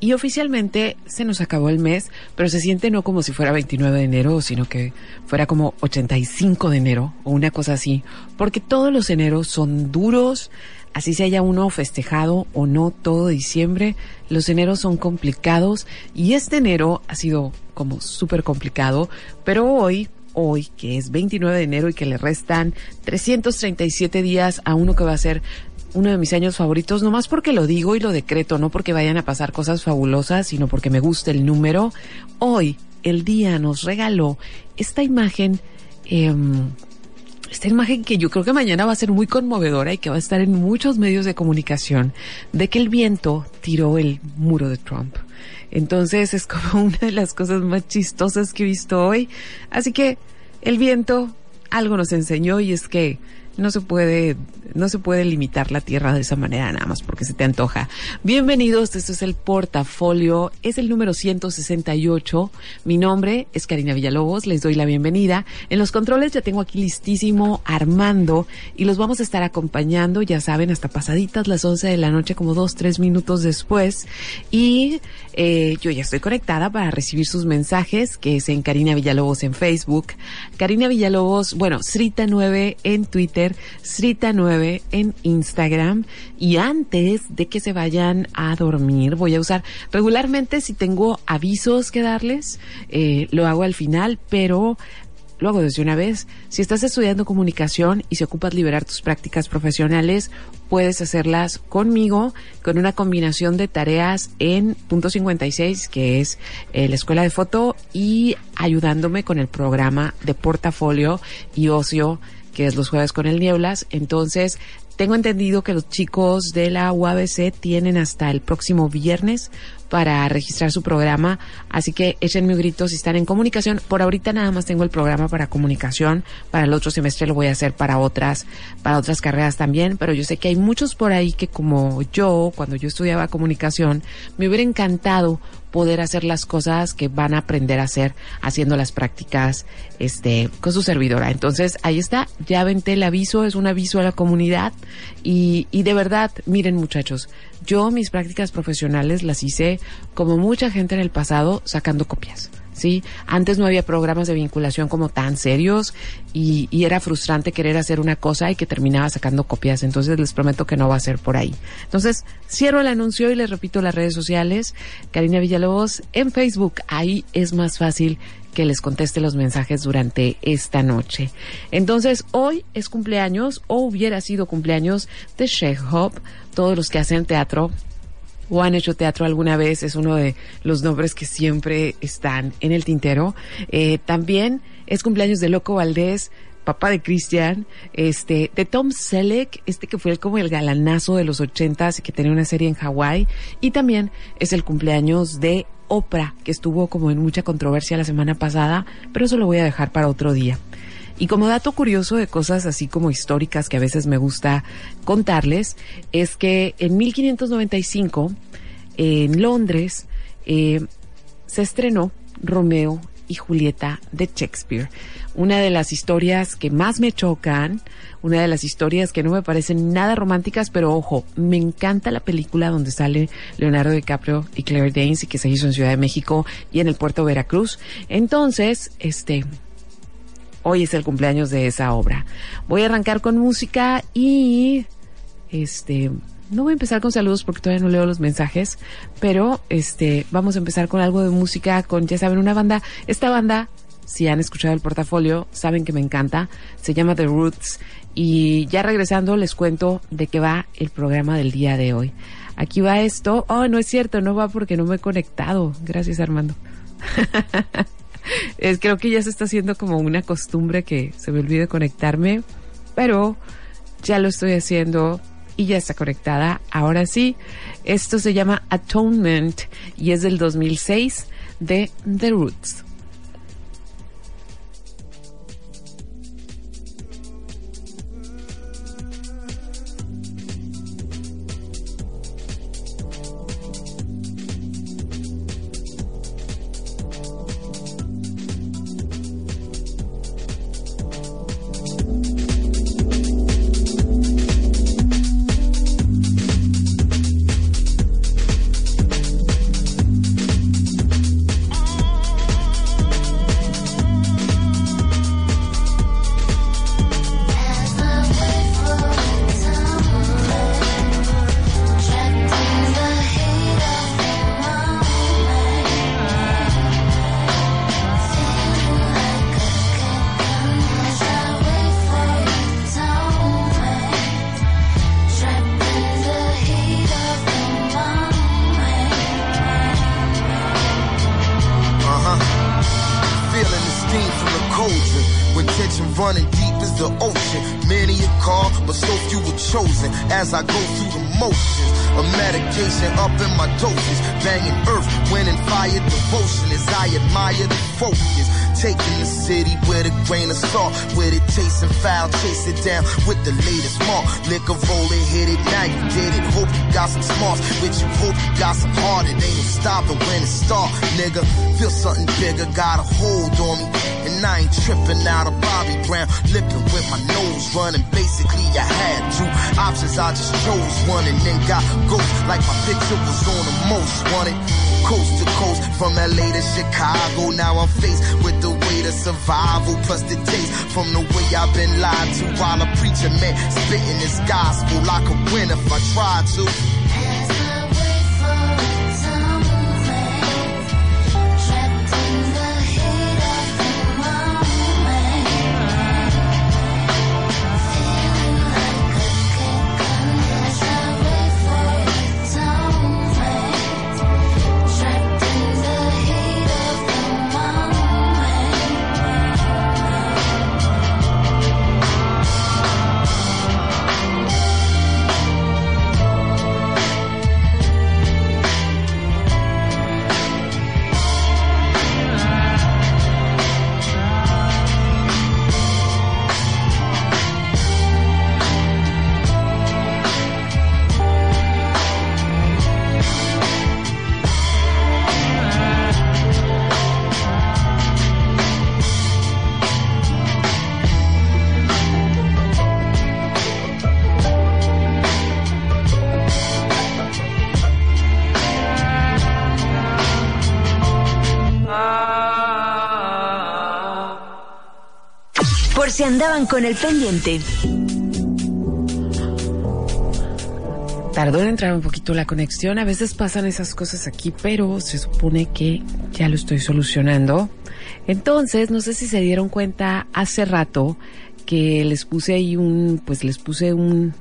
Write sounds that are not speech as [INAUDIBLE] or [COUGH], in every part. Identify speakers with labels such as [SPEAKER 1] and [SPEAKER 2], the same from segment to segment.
[SPEAKER 1] y oficialmente se nos acabó el mes, pero se siente no como si fuera 29 de enero, sino que fuera como 85 de enero o una cosa así, porque todos los eneros son duros, así se haya uno festejado o no todo diciembre, los eneros son complicados. Y este enero ha sido como súper complicado, pero hoy hoy, que es 29 de enero y que le restan 337 días a uno que va a ser uno de mis años favoritos, no más porque lo digo y lo decreto, no porque vayan a pasar cosas fabulosas, sino porque me gusta el número. Hoy, el día nos regaló esta imagen, em, esta imagen que yo creo que mañana va a ser muy conmovedora y que va a estar en muchos medios de comunicación, de que el viento tiró el muro de Trump. Entonces es como [LAUGHS] una de las cosas más chistosas que he visto hoy. Así que el viento algo nos enseñó y es que no se puede, no se puede limitar la tierra de esa manera nada más porque se te antoja. Bienvenidos, esto es el portafolio, es el número 168. Mi nombre es Karina Villalobos, les doy la bienvenida. En los controles ya tengo aquí listísimo Armando y los vamos a estar acompañando, ya saben, hasta pasaditas las 11 de la noche, como dos, tres minutos después. Y eh, yo ya estoy conectada para recibir sus mensajes, que es en Karina Villalobos en Facebook, Karina Villalobos, bueno, Srita9 en Twitter, Srita9 en Instagram. Y antes de que se vayan a dormir, voy a usar regularmente si tengo avisos que darles, eh, lo hago al final, pero lo hago desde una vez. Si estás estudiando comunicación y se ocupas liberar tus prácticas profesionales, puedes hacerlas conmigo con una combinación de tareas en punto 56, que es eh, la escuela de foto, y ayudándome con el programa de portafolio y ocio, que es los jueves con el Nieblas. Entonces, tengo entendido que los chicos de la UABC tienen hasta el próximo viernes para registrar su programa, así que échenme un grito si están en comunicación. Por ahorita nada más tengo el programa para comunicación, para el otro semestre lo voy a hacer para otras, para otras carreras también, pero yo sé que hay muchos por ahí que como yo, cuando yo estudiaba comunicación, me hubiera encantado poder hacer las cosas que van a aprender a hacer haciendo las prácticas este con su servidora. Entonces, ahí está, ya vente el aviso, es un aviso a la comunidad. Y, y de verdad, miren muchachos, yo mis prácticas profesionales las hice como mucha gente en el pasado sacando copias. ¿Sí? Antes no había programas de vinculación como tan serios y, era frustrante querer hacer una cosa y que terminaba sacando copias. Entonces les prometo que no va a ser por ahí. Entonces cierro el anuncio y les repito las redes sociales. Karina Villalobos en Facebook. Ahí es más fácil que les conteste los mensajes durante esta noche. Entonces, hoy es cumpleaños o hubiera sido cumpleaños de Hop. Todos los que hacen teatro o han hecho teatro alguna vez, es uno de los nombres que siempre están en el tintero. Eh, también es cumpleaños de Loco Valdés, papá de Christian, este, de Tom Selleck, este que fue como el galanazo de los ochentas y que tenía una serie en Hawái, y también es el cumpleaños de Oprah, que estuvo como en mucha controversia la semana pasada, pero eso lo voy a dejar para otro día. Y como dato curioso de cosas así como históricas que a veces me gusta contarles, es que en 1595, en Londres, eh, se estrenó Romeo y Julieta de Shakespeare. Una de las historias que más me chocan, una de las historias que no me parecen nada románticas, pero ojo, me encanta la película donde sale Leonardo DiCaprio y Claire Danes y que se hizo en Ciudad de México y en el puerto Veracruz. Entonces, este, hoy es el cumpleaños de esa obra. Voy a arrancar con música y este no voy a empezar con saludos porque todavía no leo los mensajes, pero este vamos a empezar con algo de música con ya saben una banda, esta banda si han escuchado el portafolio, saben que me encanta, se llama The Roots y ya regresando les cuento de qué va el programa del día de hoy. Aquí va esto. Oh, no es cierto, no va porque no me he conectado. Gracias, Armando. [LAUGHS] [LAUGHS] es, creo que ya se está haciendo como una costumbre que se me olvide conectarme, pero ya lo estoy haciendo y ya está conectada. Ahora sí, esto se llama Atonement y es del 2006 de The Roots.
[SPEAKER 2] the ocean. Many are called, but so few were chosen. As I go through the motions, a medication up in my doses. Banging earth, winning fire devotion as I admire the focus taking the city with a grain of salt. With it chasing foul, chase it down with the latest mark. Liquor roll hit it, now you did it. Hope you got some smarts, with you hope you got some heart. It ain't stopping when it start, nigga. Feel something bigger, got a hold on me. And I ain't tripping out of Bobby Brown, lipping with my nose running. Basically, I had two options, I just chose one and then got ghost like my picture was on the most wanted coast to coast, from LA to Chicago. Now I'm faced with the weight of survival, plus the taste from the way I've been lied to while a preacher man spitting this gospel. I could win if I tried to.
[SPEAKER 3] Se andaban con el pendiente.
[SPEAKER 1] Tardó en entrar un poquito la conexión. A veces pasan esas cosas aquí, pero se supone que ya lo estoy solucionando. Entonces, no sé si se dieron cuenta hace rato que les puse ahí un, pues les puse un,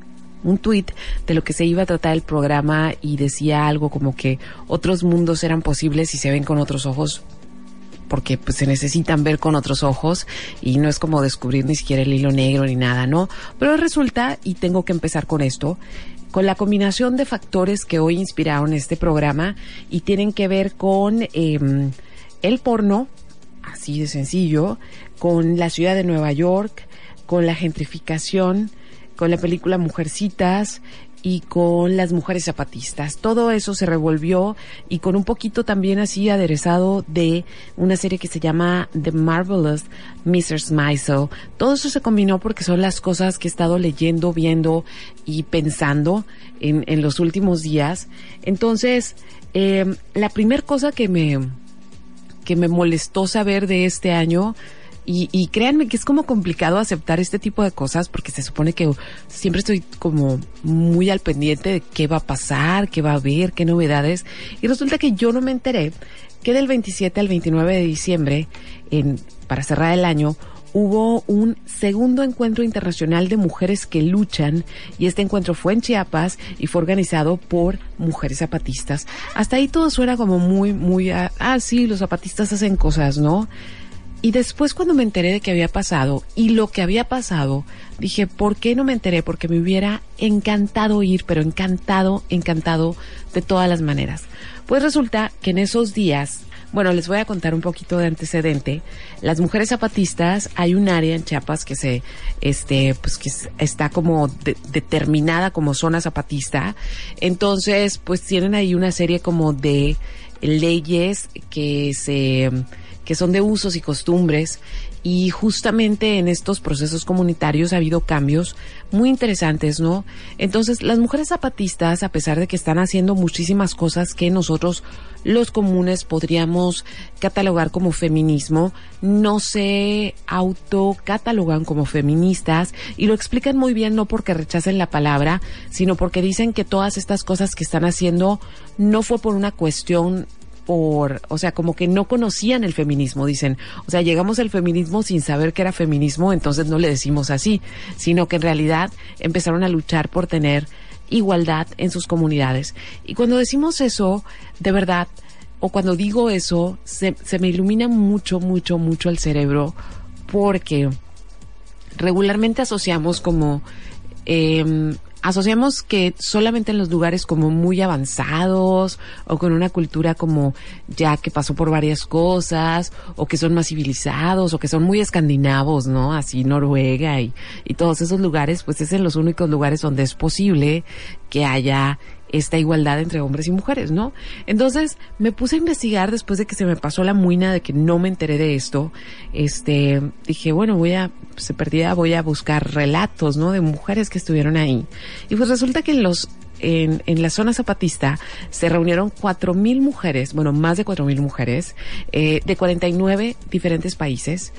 [SPEAKER 1] un tweet de lo que se iba a tratar el programa y decía algo como que otros mundos eran posibles si se ven con otros ojos porque pues se necesitan ver con otros ojos y no es como descubrir ni siquiera el hilo negro ni nada, ¿no? Pero resulta, y tengo que empezar con esto, con la combinación de factores que hoy inspiraron este programa y tienen que ver con em, el porno, así de sencillo, con la ciudad de Nueva York, con la gentrificación, con la película Mujercitas y con las mujeres zapatistas. Todo eso se revolvió y con un poquito también así aderezado de una serie que se llama The Marvelous Mrs. Maisel. Todo eso se combinó porque son las cosas que he estado leyendo, viendo y pensando en, en los últimos días. Entonces, eh, la primera cosa que me, que me molestó saber de este año y, y créanme que es como complicado aceptar este tipo de cosas porque se supone que siempre estoy como muy al pendiente de qué va a pasar, qué va a haber, qué novedades. Y resulta que yo no me enteré que del 27 al 29 de diciembre, en, para cerrar el año, hubo un segundo encuentro internacional de mujeres que luchan y este encuentro fue en Chiapas y fue organizado por mujeres zapatistas. Hasta ahí todo suena como muy, muy, ah, sí, los zapatistas hacen cosas, ¿no? Y después cuando me enteré de que había pasado y lo que había pasado, dije, ¿por qué no me enteré? Porque me hubiera encantado ir, pero encantado, encantado de todas las maneras. Pues resulta que en esos días, bueno, les voy a contar un poquito de antecedente. Las mujeres zapatistas, hay un área en Chiapas que se, este, pues que está como determinada como zona zapatista. Entonces, pues tienen ahí una serie como de leyes que se, que son de usos y costumbres y justamente en estos procesos comunitarios ha habido cambios muy interesantes, ¿no? Entonces, las mujeres zapatistas, a pesar de que están haciendo muchísimas cosas que nosotros los comunes podríamos catalogar como feminismo, no se autocatalogan como feministas y lo explican muy bien no porque rechacen la palabra, sino porque dicen que todas estas cosas que están haciendo no fue por una cuestión por, o sea, como que no conocían el feminismo, dicen. O sea, llegamos al feminismo sin saber que era feminismo, entonces no le decimos así, sino que en realidad empezaron a luchar por tener igualdad en sus comunidades. Y cuando decimos eso, de verdad, o cuando digo eso, se, se me ilumina mucho, mucho, mucho el cerebro, porque regularmente asociamos como eh, asociamos que solamente en los lugares como muy avanzados o con una cultura como ya que pasó por varias cosas o que son más civilizados o que son muy escandinavos, ¿no? Así Noruega y, y todos esos lugares, pues es en los únicos lugares donde es posible que haya esta igualdad entre hombres y mujeres, ¿no? Entonces me puse a investigar después de que se me pasó la muina de que no me enteré de esto. Este, dije, bueno, voy a, se perdía, voy a buscar relatos, ¿no? De mujeres que estuvieron ahí. Y pues resulta que en los en, en, la zona zapatista se reunieron cuatro mil mujeres, bueno, más de cuatro mil mujeres, eh, de 49 diferentes países.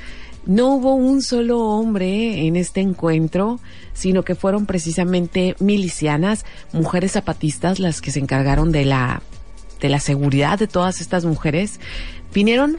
[SPEAKER 1] No hubo un solo hombre en este encuentro, sino que fueron precisamente milicianas, mujeres zapatistas, las que se encargaron de la, de la seguridad de todas estas mujeres. Vinieron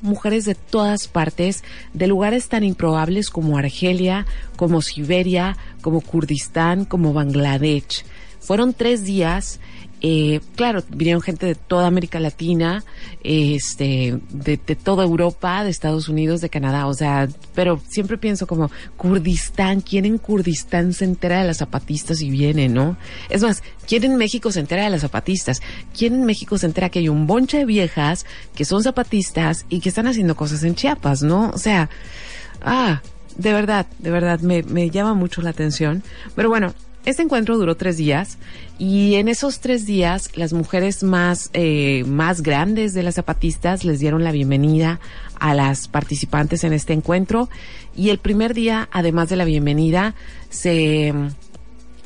[SPEAKER 1] mujeres de todas partes, de lugares tan improbables como Argelia, como Siberia, como Kurdistán, como Bangladesh. Fueron tres días eh, claro, vinieron gente de toda América Latina, este, de, toda Europa, de Estados Unidos, de Canadá, o sea, pero siempre pienso como Kurdistán, ¿quién en Kurdistán se entera de las zapatistas y viene, no? Es más, ¿quién en México se entera de las zapatistas? ¿Quién en México se entera que hay un bonche de viejas que son zapatistas y que están haciendo cosas en Chiapas, no? O sea, ah, de verdad, de verdad, me, me llama mucho la atención. Pero bueno, este encuentro duró tres días y en esos tres días las mujeres más, eh, más grandes de las zapatistas les dieron la bienvenida a las participantes en este encuentro. Y el primer día, además de la bienvenida, se,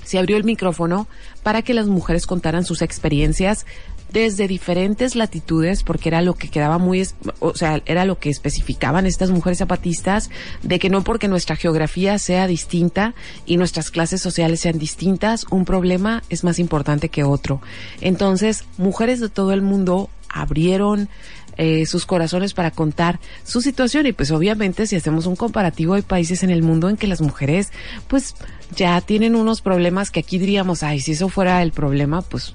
[SPEAKER 1] se abrió el micrófono para que las mujeres contaran sus experiencias desde diferentes latitudes, porque era lo que quedaba muy, o sea, era lo que especificaban estas mujeres zapatistas, de que no porque nuestra geografía sea distinta y nuestras clases sociales sean distintas, un problema es más importante que otro. Entonces, mujeres de todo el mundo abrieron eh, sus corazones para contar su situación y pues obviamente si hacemos un comparativo hay países en el mundo en que las mujeres pues ya tienen unos problemas que aquí diríamos, ay, si eso fuera el problema, pues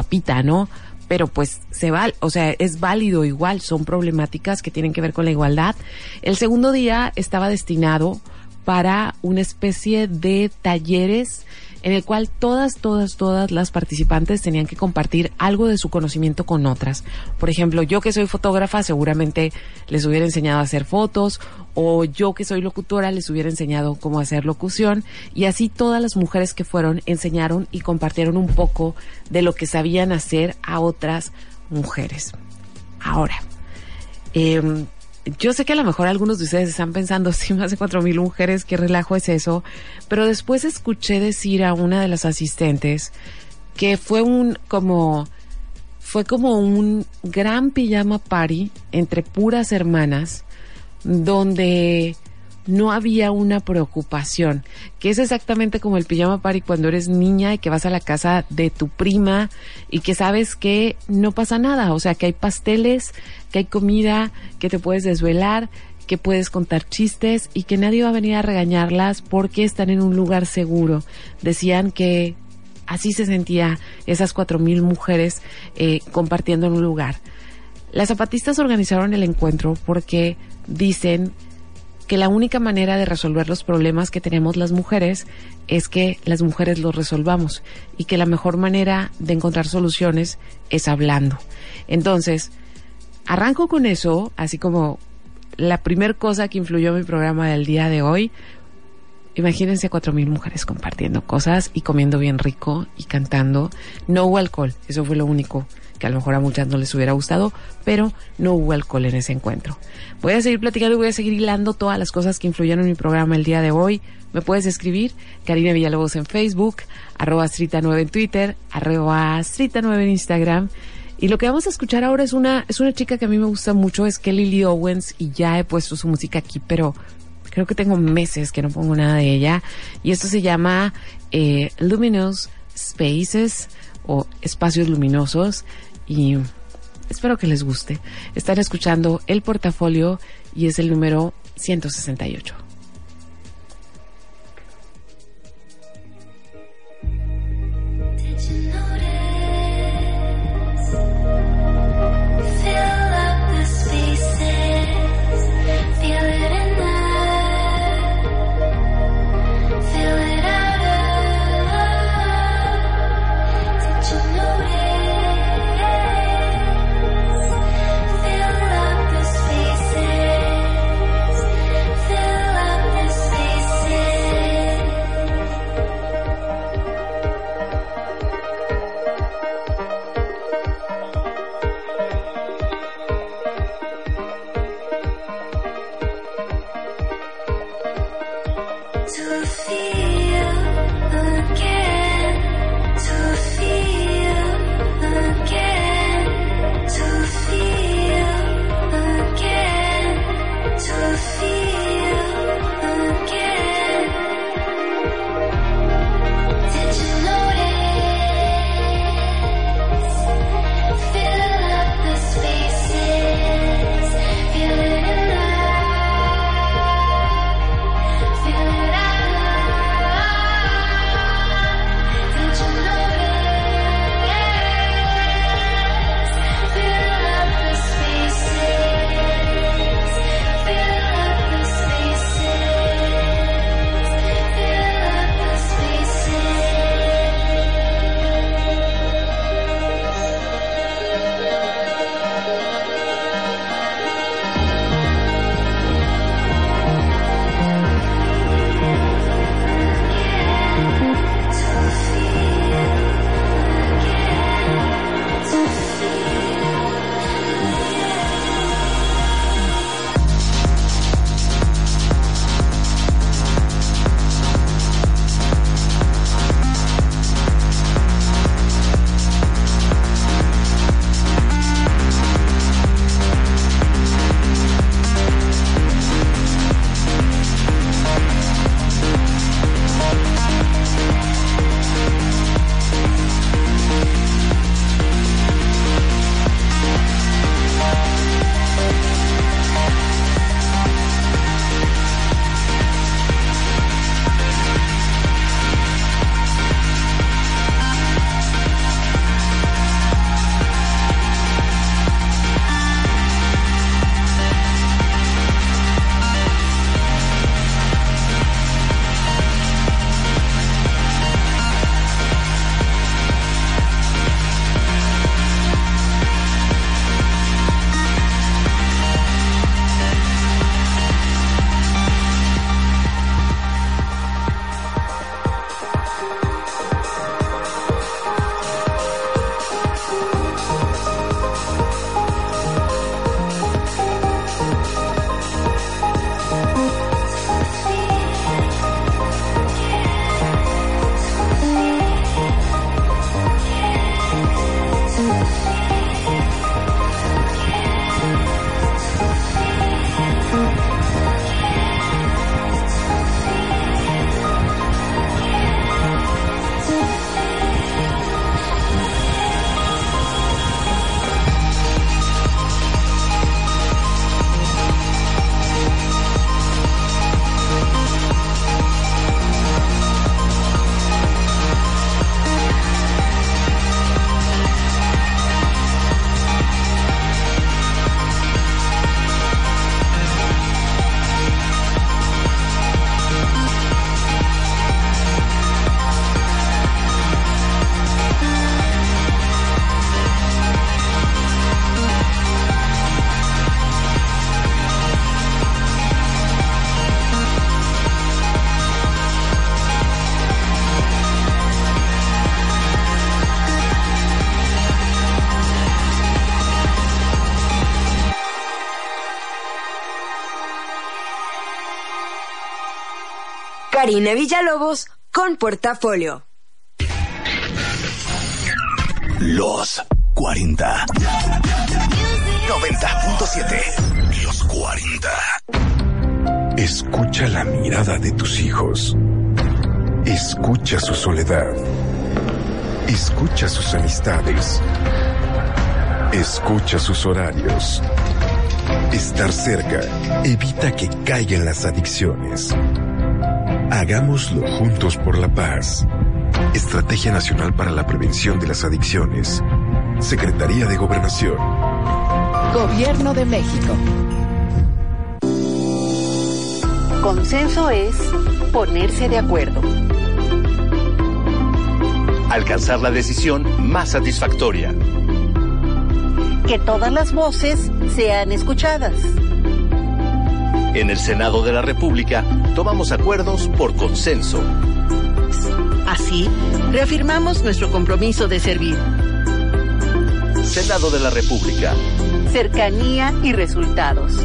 [SPEAKER 1] papita, ¿no? Pero pues se va, o sea, es válido igual, son problemáticas que tienen que ver con la igualdad. El segundo día estaba destinado para una especie de talleres en el cual todas, todas, todas las participantes tenían que compartir algo de su conocimiento con otras. Por ejemplo, yo que soy fotógrafa seguramente les hubiera enseñado a hacer fotos o yo que soy locutora les hubiera enseñado cómo hacer locución y así todas las mujeres que fueron enseñaron y compartieron un poco de lo que sabían hacer a otras mujeres. Ahora, eh, yo sé que a lo mejor algunos de ustedes están pensando, [LAUGHS] sí, más de cuatro mil mujeres, qué relajo es eso, pero después escuché decir a una de las asistentes que fue un como fue como un gran pijama party entre puras hermanas donde no había una preocupación, que es exactamente como el pijama party cuando eres niña y que vas a la casa de tu prima y que sabes que no pasa nada, o sea, que hay pasteles, que hay comida, que te puedes desvelar, que puedes contar chistes y que nadie va a venir a regañarlas porque están en un lugar seguro. Decían que así se sentía esas cuatro mil mujeres eh, compartiendo en un lugar. Las zapatistas organizaron el encuentro porque dicen que la única manera de resolver los problemas que tenemos las mujeres es que las mujeres los resolvamos y que la mejor manera de encontrar soluciones es hablando. Entonces, arranco con eso, así como la primera cosa que influyó en mi programa del día de hoy. Imagínense cuatro mil mujeres compartiendo cosas y comiendo bien rico y cantando. No hubo alcohol, eso fue lo único que a lo mejor a muchas no les hubiera gustado, pero no hubo alcohol en ese encuentro. Voy a seguir platicando y voy a seguir hilando todas las cosas que influyeron en mi programa el día de hoy. Me puedes escribir, Karina Villalobos en Facebook, arroba Strita9 en Twitter, arroba Strita9 en Instagram. Y lo que vamos a escuchar ahora es una, es una chica que a mí me gusta mucho, es Kelly Lee Owens, y ya he puesto su música aquí, pero creo que tengo meses que no pongo nada de ella. Y esto se llama eh, Luminous Spaces o Espacios Luminosos y espero que les guste. Están escuchando el portafolio y es el número 168.
[SPEAKER 3] Karina Villalobos con portafolio.
[SPEAKER 4] Los 40. 90.7. Los 40.
[SPEAKER 5] Escucha la mirada de tus hijos. Escucha su soledad. Escucha sus amistades. Escucha sus horarios. Estar cerca evita que caigan las adicciones. Hagámoslo juntos por la paz. Estrategia Nacional para la Prevención de las Adicciones. Secretaría de Gobernación.
[SPEAKER 6] Gobierno de México. Consenso es ponerse de acuerdo.
[SPEAKER 7] Alcanzar la decisión más satisfactoria.
[SPEAKER 6] Que todas las voces sean escuchadas.
[SPEAKER 7] En el Senado de la República tomamos acuerdos por consenso.
[SPEAKER 6] Así, reafirmamos nuestro compromiso de servir.
[SPEAKER 7] Senado de la República.
[SPEAKER 6] Cercanía y resultados.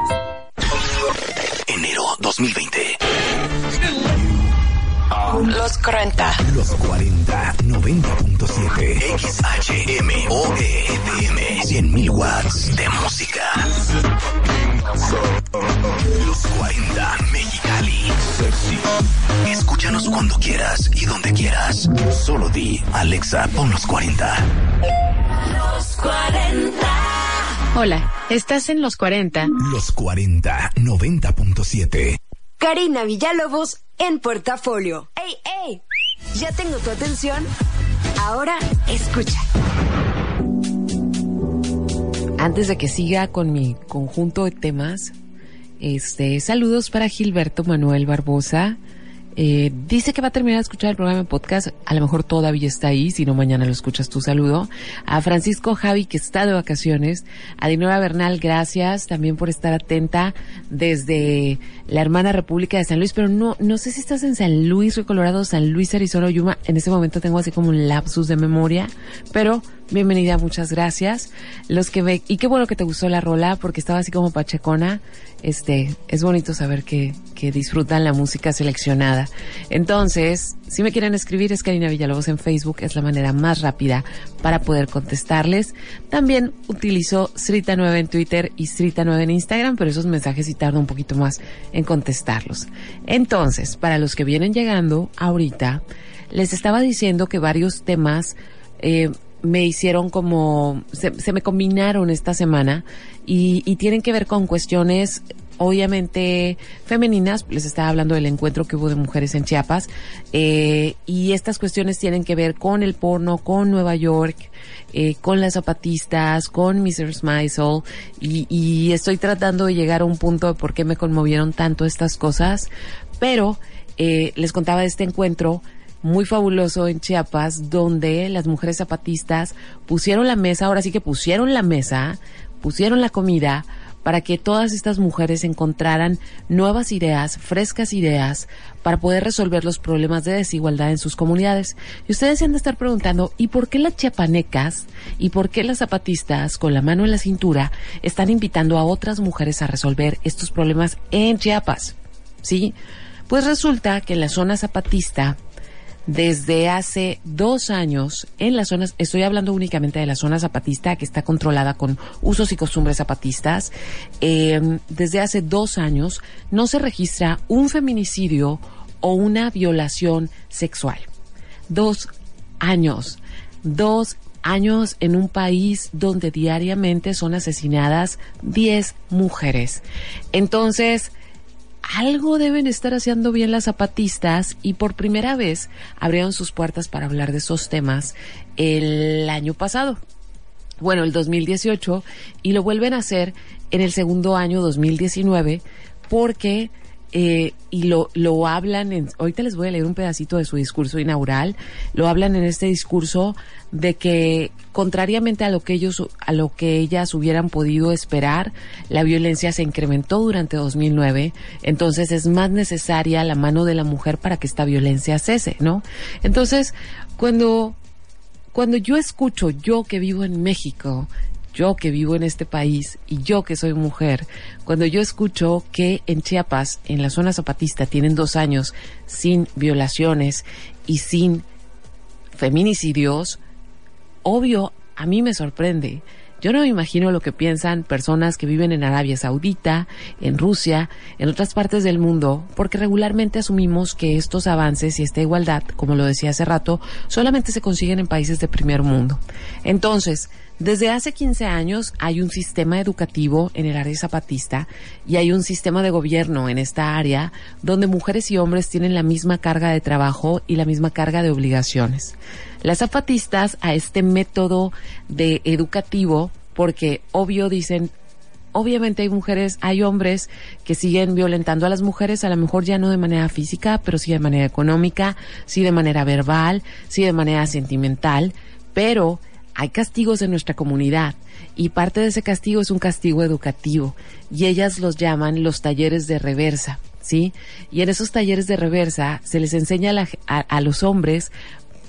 [SPEAKER 4] Enero 2020.
[SPEAKER 1] Los 40.
[SPEAKER 4] Los 40. 90.7. XHMOE FM. 100.000 watts de música. Los 40. Mexicali. Escúchanos cuando quieras y donde quieras. Solo di, Alexa, pon los 40.
[SPEAKER 3] Los 40.
[SPEAKER 1] Hola, estás en los 40.
[SPEAKER 4] Los 40. 90.7.
[SPEAKER 3] Karina Villalobos en portafolio. ¡Ey, ey! ¿Ya tengo tu atención? Ahora escucha.
[SPEAKER 1] Antes de que siga con mi conjunto de temas, este, saludos para Gilberto Manuel Barbosa. Eh, dice que va a terminar de escuchar el programa en podcast. A lo mejor todavía está ahí, si no mañana lo escuchas tu saludo. A Francisco Javi, que está de vacaciones. A Dinora Bernal, gracias también por estar atenta desde la hermana República de San Luis. Pero no, no sé si estás en San Luis, Río Colorado, San Luis, Arizona, Yuma. En ese momento tengo así como un lapsus de memoria. Pero bienvenida, muchas gracias. Los que ve, y qué bueno que te gustó la rola, porque estaba así como pachecona. Este, es bonito saber que, que disfrutan la música seleccionada. Entonces, si me quieren escribir, es Karina Villalobos en Facebook, es la manera más rápida para poder contestarles. También utilizo Srita9 en Twitter y Srita9 en Instagram, pero esos mensajes sí tardan un poquito más en contestarlos. Entonces, para los que vienen llegando ahorita, les estaba diciendo que varios temas, eh, me hicieron como, se, me combinaron esta semana y, tienen que ver con cuestiones obviamente femeninas, les estaba hablando del encuentro que hubo de mujeres en Chiapas, eh, y estas cuestiones tienen que ver con el porno, con Nueva York, eh, con las zapatistas, con Mrs. Maisel, y, y estoy tratando de llegar a un punto de por qué me conmovieron tanto estas cosas, pero eh, les contaba de este encuentro, muy fabuloso en Chiapas, donde las mujeres zapatistas pusieron la mesa, ahora sí que pusieron la mesa, pusieron la comida para que todas estas mujeres encontraran nuevas ideas, frescas ideas, para poder resolver los problemas de desigualdad en sus comunidades. Y ustedes se han de estar preguntando, ¿y por qué las chiapanecas y por qué las zapatistas con la mano en la cintura están invitando a otras mujeres a resolver estos problemas en Chiapas? ¿Sí? Pues resulta que en la zona zapatista desde hace dos años en las zonas, estoy hablando únicamente de la zona zapatista que está controlada con usos y costumbres zapatistas, eh, desde hace dos años no se registra un feminicidio o una violación sexual. Dos años, dos años en un país donde diariamente son asesinadas 10 mujeres. Entonces, algo deben estar haciendo bien las zapatistas y por primera vez abrieron sus puertas para hablar de esos temas el año pasado. Bueno, el 2018 y lo vuelven a hacer en el segundo año 2019 porque eh, y lo, lo hablan, en, ahorita les voy a leer un pedacito de su discurso inaugural, lo hablan en este discurso de que contrariamente a lo que ellos, a lo que ellas hubieran podido esperar, la violencia se incrementó durante 2009, entonces es más necesaria la mano de la mujer para que esta violencia cese, ¿no? Entonces, cuando, cuando yo escucho, yo que vivo en México, yo que vivo en este país y yo que soy mujer, cuando yo escucho que en Chiapas, en la zona zapatista, tienen dos años sin violaciones y sin feminicidios, obvio, a mí me sorprende. Yo no me imagino lo que piensan personas que viven en Arabia Saudita, en Rusia, en otras partes del mundo, porque regularmente asumimos que estos avances y esta igualdad, como lo decía hace rato, solamente se consiguen en países de primer mundo. Entonces, desde hace 15 años hay un sistema educativo en el área zapatista y hay un sistema de gobierno en esta área donde mujeres y hombres tienen la misma carga de trabajo y la misma carga de obligaciones. Las zapatistas a este método de educativo, porque obvio dicen, obviamente hay mujeres, hay hombres que siguen violentando a las mujeres, a lo mejor ya no de manera física, pero sí de manera económica, sí de manera verbal, sí de manera sentimental, pero hay castigos en nuestra comunidad y parte de ese castigo es un castigo educativo y ellas los llaman los talleres de reversa, ¿sí? Y en esos talleres de reversa se les enseña a, los hombres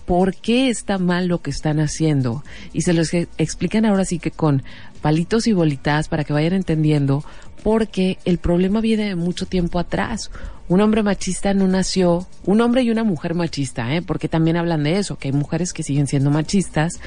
[SPEAKER 1] por qué está mal lo que están haciendo y se los explican ahora sí que con palitos y bolitas para que vayan entendiendo porque el problema viene de mucho tiempo atrás. Un hombre machista no nació, un hombre y una mujer machista, ¿eh? porque también hablan de eso, que hay mujeres que siguen siendo machistas.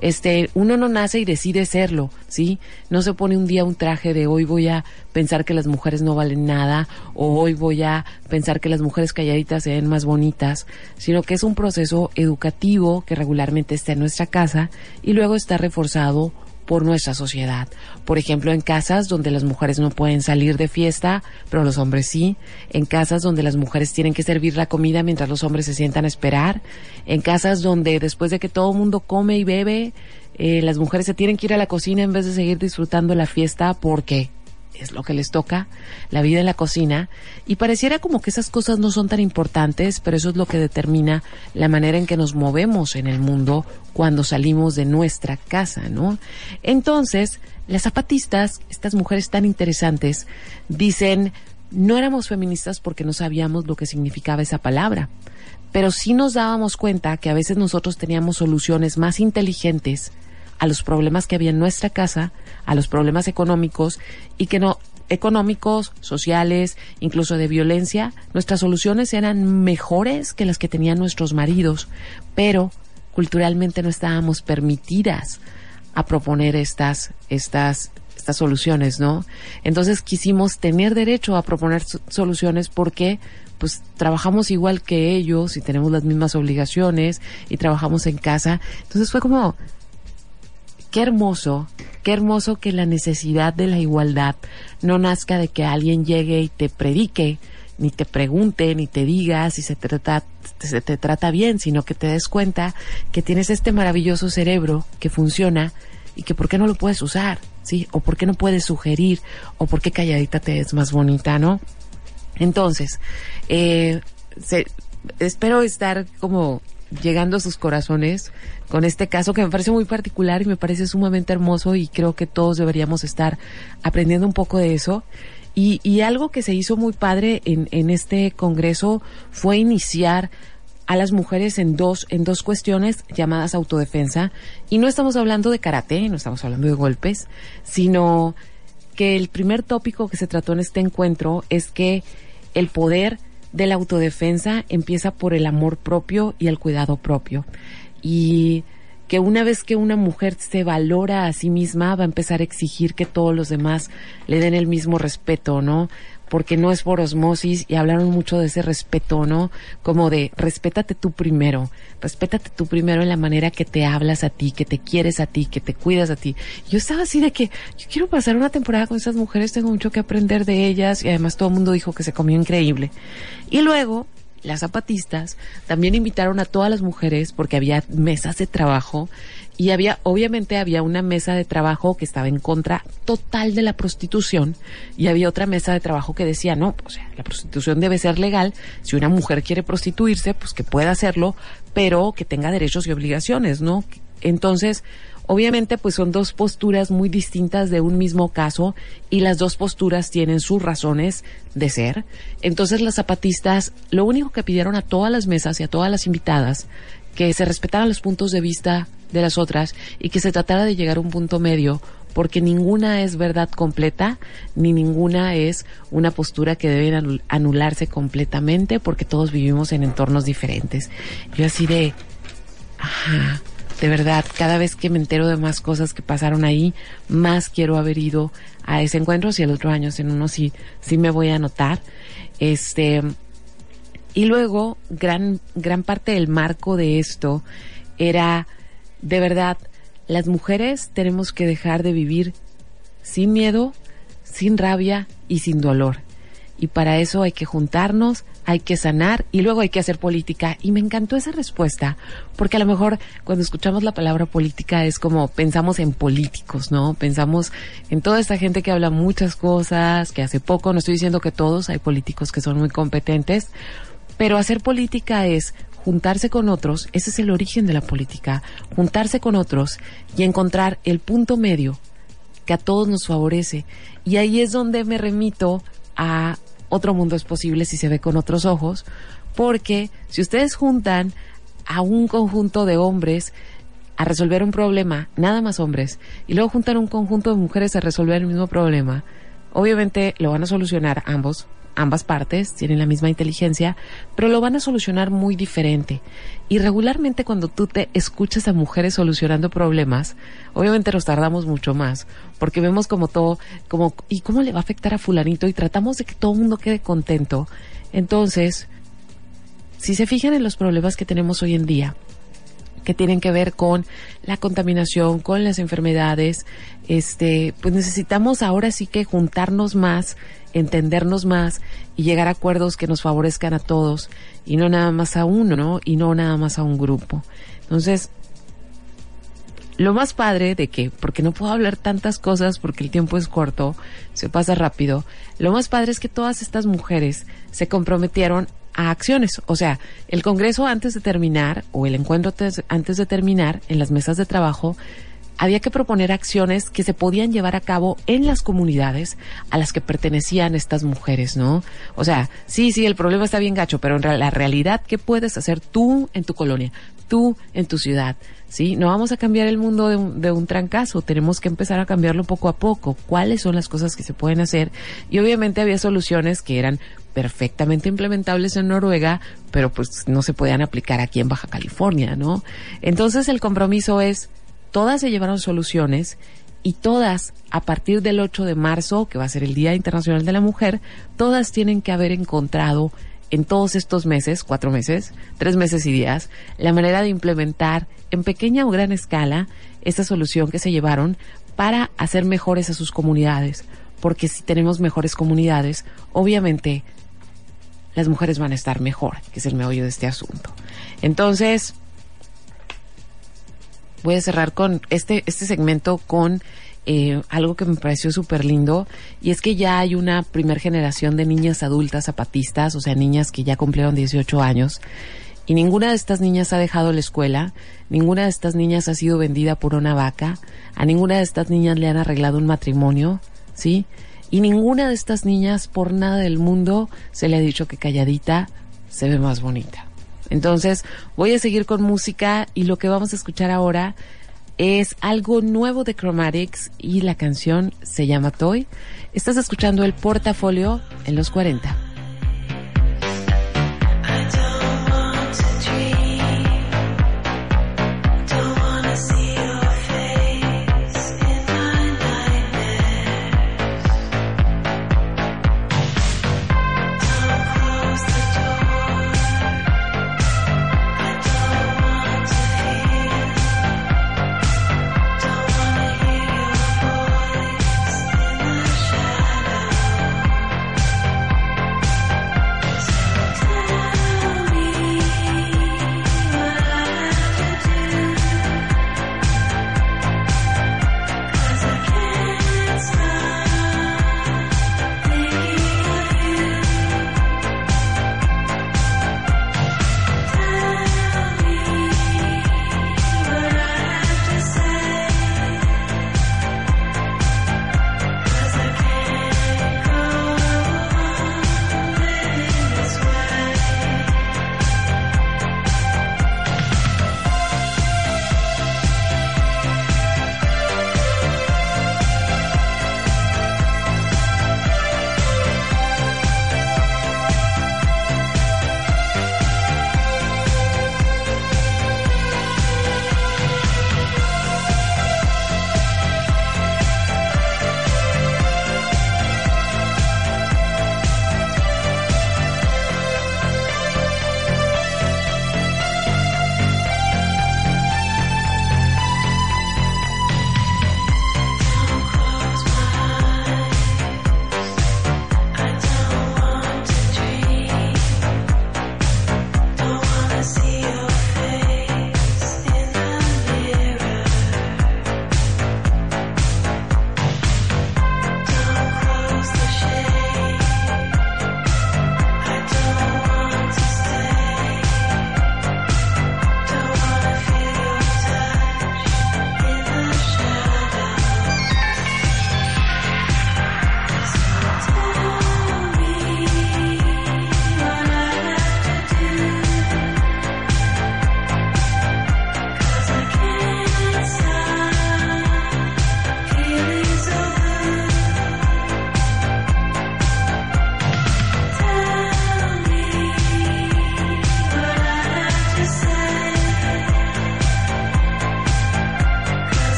[SPEAKER 1] Este, uno no nace y decide serlo, ¿sí? No se pone un día un traje de hoy voy a pensar que las mujeres no valen nada o hoy voy a pensar que las mujeres calladitas se ven más bonitas, sino que es un proceso educativo que regularmente está en nuestra casa y luego está reforzado por nuestra sociedad. Por ejemplo, en casas donde las mujeres no pueden salir de fiesta, pero los hombres sí. En casas donde las mujeres tienen que servir la comida mientras los hombres se sientan a esperar. En casas donde después de que todo el mundo come y bebe, eh, las mujeres se tienen que ir a la cocina en vez de seguir disfrutando la fiesta porque es lo que les toca, la vida en la cocina, y pareciera como que esas cosas no son tan importantes, pero eso es lo que determina la manera en que nos movemos en el mundo cuando salimos de nuestra casa, ¿no? Entonces, las zapatistas, estas mujeres tan interesantes, dicen, no éramos feministas porque no sabíamos lo que significaba esa palabra, pero sí nos dábamos cuenta que a veces nosotros teníamos soluciones más inteligentes a los problemas que había en nuestra casa, a los problemas económicos y que no económicos, sociales, incluso de violencia, nuestras soluciones eran mejores que las que tenían nuestros maridos, pero culturalmente no estábamos permitidas a proponer estas estas estas soluciones, ¿no? Entonces quisimos tener derecho a proponer soluciones porque pues trabajamos igual que ellos y tenemos las mismas obligaciones y trabajamos en casa. Entonces fue como qué hermoso, qué hermoso que la necesidad de la igualdad no nazca de que alguien llegue y te predique, ni te pregunte, ni te diga si se, trata, se te trata bien, sino que te des cuenta que tienes este maravilloso cerebro que funciona y que por qué no lo puedes usar, ¿sí? O por qué no puedes sugerir, o por qué calladita te es más bonita, ¿no? Entonces, eh, espero estar como llegando a sus corazones con este caso que me parece muy particular y me parece sumamente hermoso y creo que todos deberíamos estar aprendiendo un poco de eso. Y, algo que se hizo muy padre en, en este congreso fue iniciar a las mujeres en dos, en dos cuestiones llamadas autodefensa. Y no estamos hablando de karate, no estamos hablando de golpes, sino que el primer tópico que se trató en este encuentro es que el poder de la autodefensa empieza por el amor propio y el cuidado propio. Y que una vez que una mujer se valora a sí misma, va a empezar a exigir que todos los demás le den el mismo respeto, ¿no? Porque no es por osmosis y hablaron mucho de ese respeto, ¿no? Como de respétate tú primero, respétate tú primero en la manera que te hablas a ti, que te quieres a ti, que te cuidas a ti. Yo estaba así de que yo quiero pasar una temporada con esas mujeres, tengo mucho que aprender de ellas y además todo el mundo dijo que se comió increíble. Y luego las zapatistas también invitaron a todas las mujeres porque había mesas de trabajo y había, obviamente había una mesa de trabajo que estaba en contra total de la prostitución y había otra mesa de trabajo que decía, no, o sea, la prostitución debe ser legal, si una mujer quiere prostituirse, pues que pueda hacerlo, pero que tenga derechos y obligaciones, ¿no? Entonces, obviamente, pues son dos posturas muy distintas de un mismo caso y las dos posturas tienen sus razones de ser. Entonces, las zapatistas lo único que pidieron a todas las mesas y a todas las invitadas que se respetaran los puntos de vista de las otras y que se tratara de llegar a un punto medio porque ninguna es verdad completa ni ninguna es una postura que debe anularse completamente porque todos vivimos en entornos diferentes. Yo así de, ajá, de verdad, cada vez que me entero de más cosas que pasaron ahí, más quiero haber ido a ese encuentro. Si el otro año en uno sí, sí me voy a anotar. Este, y luego, gran, gran parte del marco de esto era, de verdad, las mujeres tenemos que dejar de vivir sin miedo, sin rabia y sin dolor. Y para eso hay que juntarnos, hay que sanar y luego hay que hacer política. Y me encantó esa respuesta, porque a lo mejor cuando escuchamos la palabra política es como pensamos en políticos, ¿no? Pensamos en toda esta gente que habla muchas cosas, que hace poco, no estoy diciendo que todos, hay políticos que son muy competentes, pero hacer política es juntarse con otros, ese es el origen de la política, juntarse con otros y encontrar el punto medio que a todos nos favorece. Y ahí es donde me remito a otro mundo es posible si se ve con otros ojos, porque si ustedes juntan a un conjunto de hombres a resolver un problema, nada más hombres, y luego juntan un conjunto de mujeres a resolver el mismo problema, obviamente lo van a solucionar ambos, ambas partes tienen la misma inteligencia, pero lo van a solucionar muy diferente. Y regularmente cuando tú te escuchas a mujeres solucionando problemas, obviamente nos tardamos mucho más, porque vemos como todo, como, ¿y cómo le va a afectar a fulanito? Y tratamos de que todo el mundo quede contento. Entonces, si se fijan en los problemas que tenemos hoy en día, que tienen que ver con la contaminación, con las enfermedades, este, pues necesitamos ahora sí que juntarnos más entendernos más y llegar a acuerdos que nos favorezcan a todos y no nada más a uno, ¿no? Y no nada más a un grupo. Entonces, lo más padre de que, porque no puedo hablar tantas cosas porque el tiempo es corto, se pasa rápido, lo más padre es que todas estas mujeres se comprometieron a acciones. O sea, el Congreso antes de terminar o el encuentro antes de terminar en las mesas de trabajo había que proponer acciones que se podían llevar a cabo en las comunidades a las que pertenecían estas mujeres, ¿no? O sea, sí, sí, el problema está bien gacho, pero en la realidad, ¿qué puedes hacer tú en tu colonia, tú en tu ciudad? ¿Sí? No vamos a cambiar el mundo de un, de un trancazo, tenemos que empezar a cambiarlo poco a poco. ¿Cuáles son las cosas que se pueden hacer? Y obviamente había soluciones que eran perfectamente implementables en Noruega, pero pues no se podían aplicar aquí en Baja California, ¿no? Entonces el compromiso es todas se llevaron soluciones y todas, a partir del 8 de marzo, que va a ser el Día Internacional de la Mujer, todas tienen que haber encontrado en todos estos meses, cuatro meses, tres meses y días, la manera de implementar en pequeña o gran escala esta solución que se llevaron para hacer mejores a sus comunidades. Porque si tenemos mejores comunidades, obviamente las mujeres van a estar mejor, que es el meollo de este asunto. Entonces, voy a cerrar con este, este segmento con eh, algo que me pareció súper lindo y es que ya hay una primer generación de niñas adultas zapatistas, o sea, niñas que ya cumplieron 18 años y ninguna de estas niñas ha dejado la escuela, ninguna de estas niñas ha sido vendida por una vaca, a ninguna de estas niñas le han arreglado un matrimonio, ¿sí? Y ninguna de estas niñas por nada del mundo se le ha dicho que calladita se ve más bonita. Entonces voy a seguir con música y lo que vamos a escuchar ahora es algo nuevo de Chromatics y la canción se llama Toy. Estás escuchando el portafolio en los 40.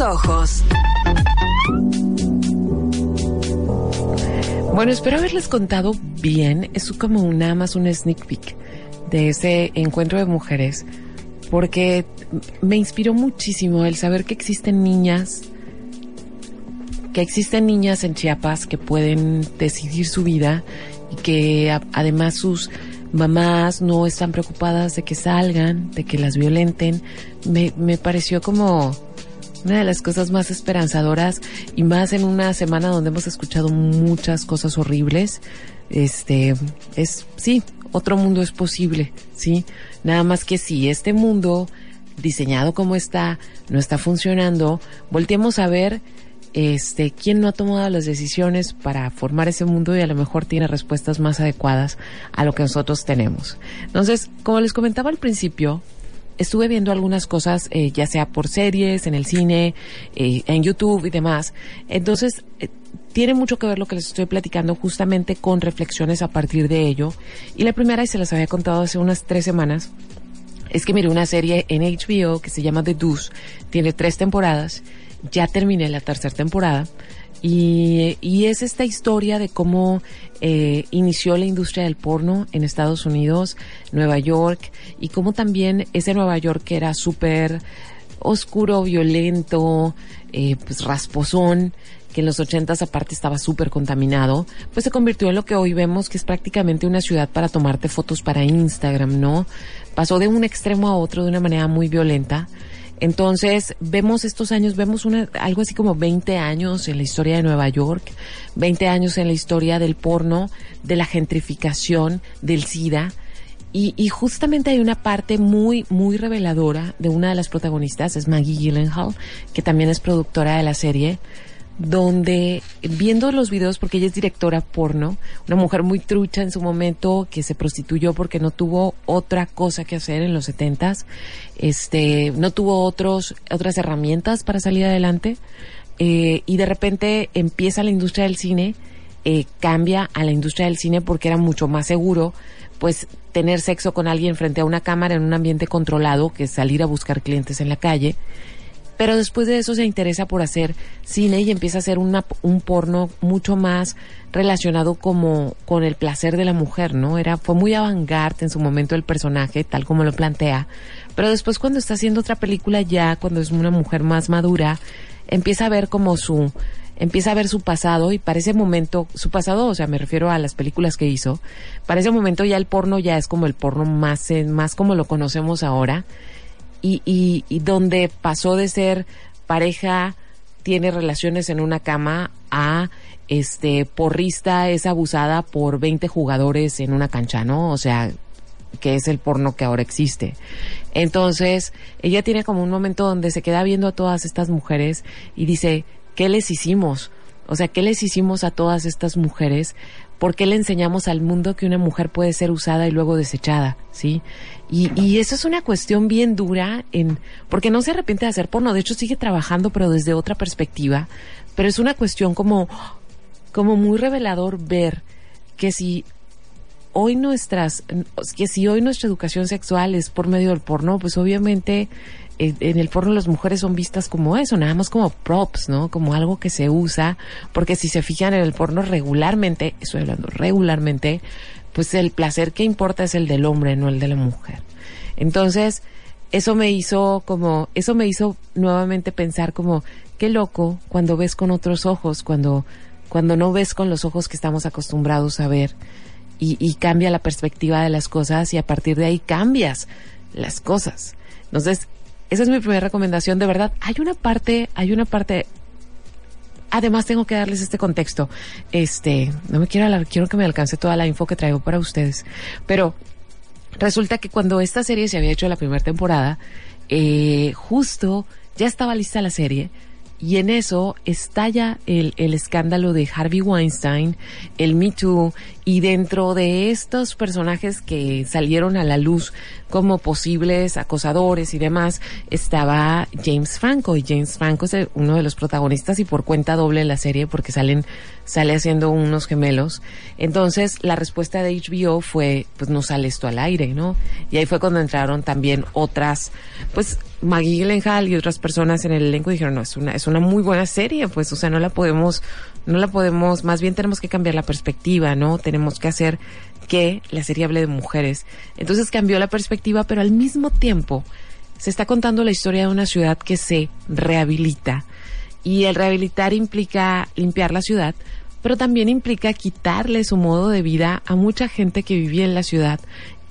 [SPEAKER 3] Ojos.
[SPEAKER 1] Bueno, espero haberles contado bien. Es como nada más un sneak peek de ese encuentro de mujeres, porque me inspiró muchísimo el saber que existen niñas, que existen niñas en Chiapas que pueden decidir su vida y que además sus mamás no están preocupadas de que salgan, de que las violenten. Me, me pareció como una de las cosas más esperanzadoras y más en una semana donde hemos escuchado muchas cosas horribles. Este, es, sí, otro mundo es posible, sí. Nada más que si este mundo, diseñado como está, no está funcionando, volteemos a ver este, quién no ha tomado las decisiones para formar ese mundo y a lo mejor tiene respuestas más adecuadas a lo que nosotros tenemos. Entonces, como les comentaba al principio, estuve viendo algunas cosas, eh, ya sea por series, en el cine, eh, en YouTube y demás. Entonces, eh, tiene mucho que ver lo que les estoy platicando justamente con reflexiones a partir de ello. Y la primera, y se las había contado hace unas tres semanas, es que miré una serie en HBO que se llama The Deuce. Tiene tres temporadas. Ya terminé la tercera temporada. Y, y, es esta historia de cómo eh, inició la industria del porno en Estados Unidos, Nueva York, y cómo también ese Nueva York era súper oscuro, violento, eh, pues rasposón, que en los ochentas aparte estaba súper contaminado, pues se convirtió en lo que hoy vemos que es prácticamente una ciudad para tomarte fotos para Instagram, ¿no? Pasó de un extremo a otro de una manera muy violenta. Entonces, vemos estos años, vemos una, algo así como 20 años en la historia de Nueva York, 20 años en la historia del porno, de la gentrificación, del SIDA. Y, y justamente hay una parte muy, muy reveladora de una de las protagonistas, es Maggie Gyllenhaal, que también es productora de la serie, donde viendo los videos, porque ella es directora porno, una mujer muy trucha en su momento que se prostituyó porque no tuvo otra cosa que hacer en los setentas, este, no tuvo otros, otras herramientas para salir adelante, eh, y de repente empieza la industria del cine, eh, cambia a la industria del cine porque era mucho más seguro, pues tener sexo con alguien frente a una cámara en un ambiente controlado que salir a buscar clientes en la calle pero después de eso se interesa por hacer cine y empieza a hacer una, un porno mucho más relacionado como con el placer de la mujer, ¿no? Era, fue muy avant en su momento el personaje, tal como lo plantea, pero después cuando está haciendo otra película ya, cuando es una mujer más madura, empieza a ver como su, empieza a ver su pasado y para ese momento, su pasado, o sea, me refiero a las películas que hizo, para ese momento ya el porno ya es como el porno más, más como lo conocemos ahora y, y, donde pasó de ser pareja, tiene relaciones en una cama, a este porrista es abusada por 20 jugadores en una cancha, ¿no? O sea, que es el porno que ahora existe. Entonces, ella tiene como un momento donde se queda viendo a todas estas mujeres y dice, ¿qué les hicimos? O sea, ¿qué les hicimos a todas estas mujeres ¿Por qué le enseñamos al mundo que una mujer puede ser usada y luego desechada? ¿Sí? Y, y eso es una cuestión bien dura en, porque no se arrepiente de hacer porno, de hecho sigue trabajando pero desde otra perspectiva, pero es una cuestión como, como muy revelador ver que si hoy nuestras, que si hoy nuestra educación sexual es por medio del porno, pues obviamente en el porno las mujeres son vistas como eso, nada más como props, ¿no? Como algo que se usa, porque si se fijan en el porno regularmente, estoy hablando regularmente, pues el placer que importa es el del hombre, no el de la mujer. Entonces, eso me hizo como, eso me hizo nuevamente pensar como, qué loco cuando ves con otros ojos, cuando, cuando no ves con los ojos que estamos acostumbrados a ver y, y cambia la perspectiva de las cosas y a partir de ahí cambias las cosas. Entonces, esa es mi primera recomendación, de verdad. Hay una parte, hay una parte Además tengo que darles este contexto. Este, no me quiero quiero que me alcance toda la info que traigo para ustedes. Pero resulta que cuando esta serie se había hecho la primera temporada, eh, justo ya estaba lista la serie y en eso estalla el, el escándalo de Harvey Weinstein, el Me Too, y dentro de estos personajes que salieron a la luz como posibles acosadores y demás, estaba James Franco, y James Franco es uno de los protagonistas y por cuenta doble en la serie porque salen, sale haciendo unos gemelos. Entonces, la respuesta de HBO fue, pues no sale esto al aire, ¿no? Y ahí fue cuando entraron también otras, pues, Maggie Gyllenhaal y otras personas en el elenco dijeron, no, es una, es una muy buena serie, pues, o sea, no la podemos, no la podemos, más bien tenemos que cambiar la perspectiva, ¿no? Tenemos que hacer que la serie hable de mujeres. Entonces cambió la perspectiva, pero al mismo tiempo se está contando la historia de una ciudad que se rehabilita. Y el rehabilitar implica limpiar la ciudad, pero también implica quitarle su modo de vida a mucha gente que vivía en la ciudad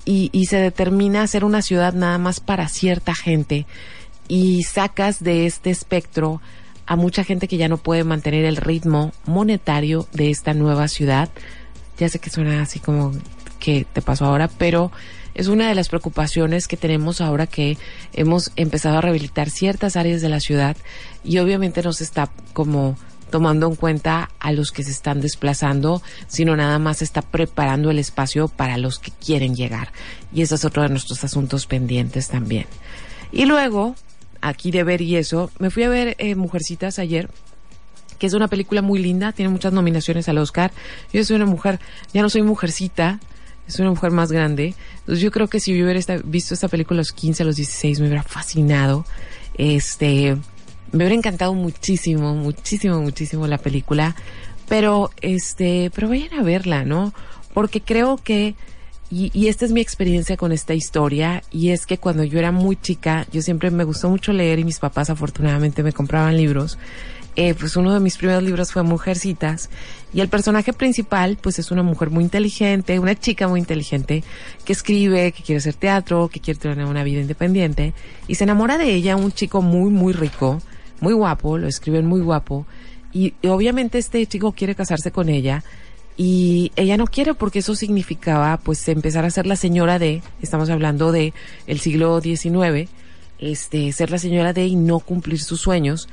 [SPEAKER 1] y, y se determina hacer una ciudad nada más para cierta gente y sacas de este espectro a mucha gente que ya no puede mantener el ritmo monetario de esta nueva ciudad. Ya sé que suena así como que te pasó ahora, pero es una de las preocupaciones que tenemos ahora que hemos empezado a rehabilitar ciertas áreas de la ciudad y obviamente nos está como tomando en cuenta a los que se están desplazando, sino nada más está preparando el espacio para los que quieren llegar. Y ese es otro de nuestros asuntos pendientes también. Y luego, aquí de ver y eso, me fui a ver eh, Mujercitas ayer es una película muy linda, tiene muchas nominaciones al Oscar. Yo soy una mujer, ya no soy mujercita, soy una mujer más grande. Entonces yo creo que si yo hubiera visto esta película a los 15, a los 16, me hubiera fascinado. Este, me hubiera encantado muchísimo, muchísimo, muchísimo la película. Pero, este, pero vayan a verla, ¿no? Porque creo que, y esta es mi experiencia con esta historia, y es que cuando yo era muy chica, yo siempre me gustó mucho leer y mis papás afortunadamente me compraban libros. Eh, pues uno de mis primeros libros fue Mujercitas y el personaje principal pues es una mujer muy inteligente, una chica muy inteligente que escribe, que quiere hacer teatro, que quiere tener una vida independiente y se enamora de ella un chico muy muy rico, muy guapo, lo escriben muy guapo y, obviamente este chico quiere casarse con ella y ella no quiere porque eso significaba pues empezar a ser la señora de, estamos hablando de el siglo XIX, este, ser la señora de y no cumplir sus sueños.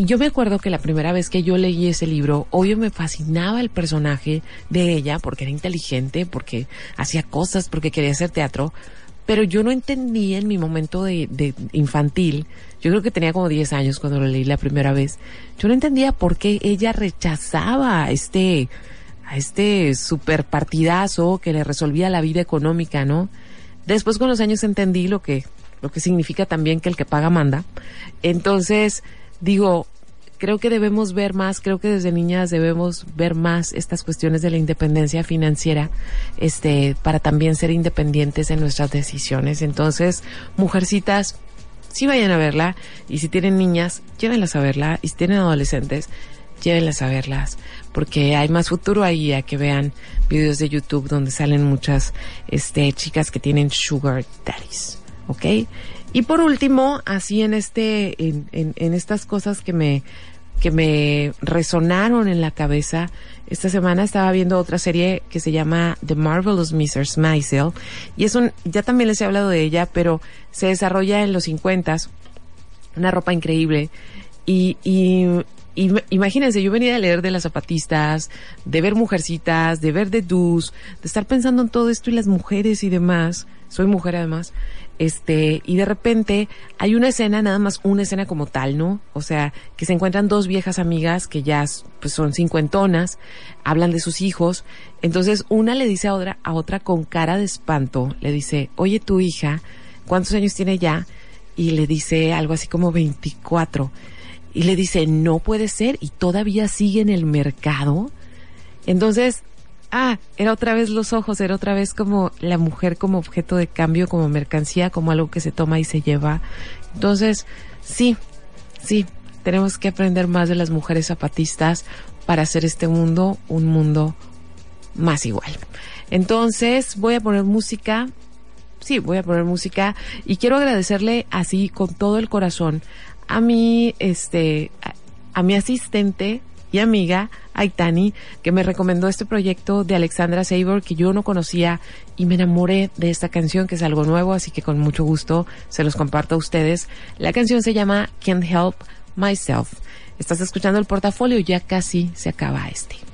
[SPEAKER 1] Y yo me acuerdo que la primera vez que yo leí ese libro, obvio me fascinaba el personaje de ella porque era inteligente, porque hacía cosas, porque quería hacer teatro, pero yo no entendía en mi momento de, infantil, yo creo que tenía como 10 años cuando lo leí la primera vez, yo no entendía por qué ella rechazaba a este, a este super partidazo que le resolvía la vida económica, ¿no? Después con los años entendí lo que, lo que significa también que el que paga manda. Entonces, digo, creo que debemos ver más, creo que desde niñas debemos ver más estas cuestiones de la independencia financiera, este, para también ser independientes en nuestras decisiones. Entonces, mujercitas, sí vayan a verla, y si tienen niñas, llévenlas a verla, y si tienen adolescentes, llévenlas a verlas, porque hay más futuro ahí a que vean videos de YouTube donde salen muchas, este, chicas que tienen sugar daddies, ¿ok? Y por último, así en este, en, en, en, estas cosas que me, que me resonaron en la cabeza, esta semana estaba viendo otra serie que se llama The Marvelous Mrs. Maisel, y es un, ya también les he hablado de ella, pero se desarrolla en los 50 una ropa increíble, y, y, imagínense, yo venía a leer de las zapatistas, de ver mujercitas, de ver de dus, de estar pensando en todo esto y las mujeres y demás, soy mujer además, este, y de repente hay una escena, nada más una escena como tal, ¿no? O sea, que se encuentran dos viejas amigas que ya pues, son cincuentonas, hablan de sus hijos, entonces una le dice a otra, a otra con cara de espanto, le dice, oye tu hija, ¿cuántos años tiene ya? Y le dice algo así como 24. Y le dice, no puede ser, y todavía sigue en el mercado. Entonces, ah, era otra vez los ojos, era otra vez como la mujer como objeto de cambio, como mercancía, como algo que se toma y se lleva. Entonces, sí, sí, tenemos que aprender más de las mujeres zapatistas para hacer este mundo un mundo más igual. Entonces, voy a poner música. Sí, voy a poner música y quiero agradecerle así con todo el corazón a mi, este, a, a mi asistente y amiga Aitani, que me recomendó este proyecto de Alexandra Sabor que yo no conocía y me enamoré de esta canción que es algo nuevo, así que con mucho gusto se los comparto a ustedes. La canción se llama Can't Help Myself. Estás escuchando el portafolio, ya casi se acaba este.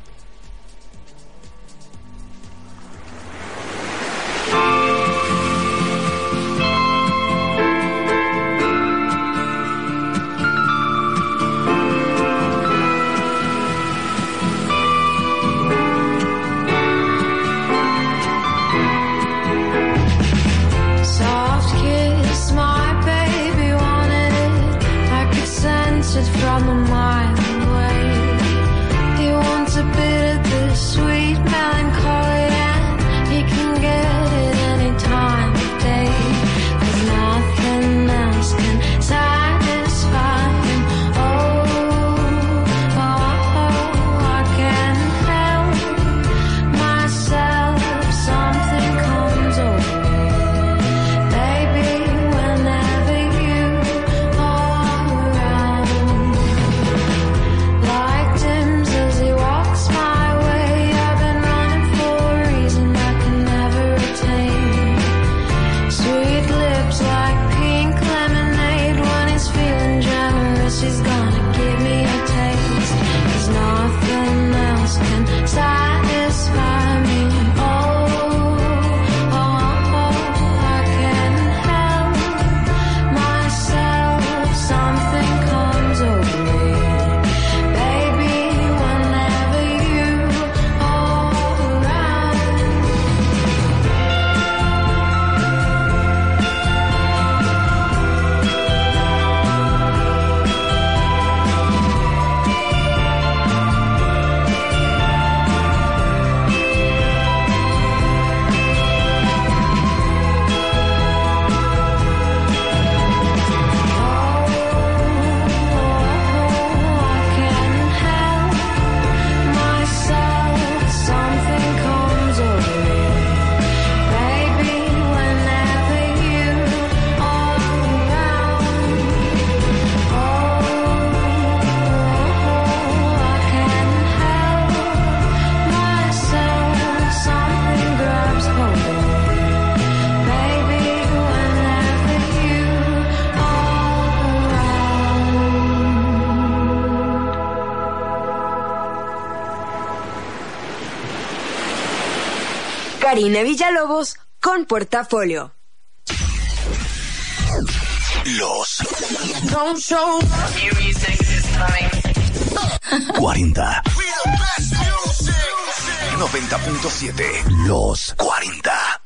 [SPEAKER 3] Karina Villalobos con Portafolio.
[SPEAKER 4] Los 40. 90.7. Los 40.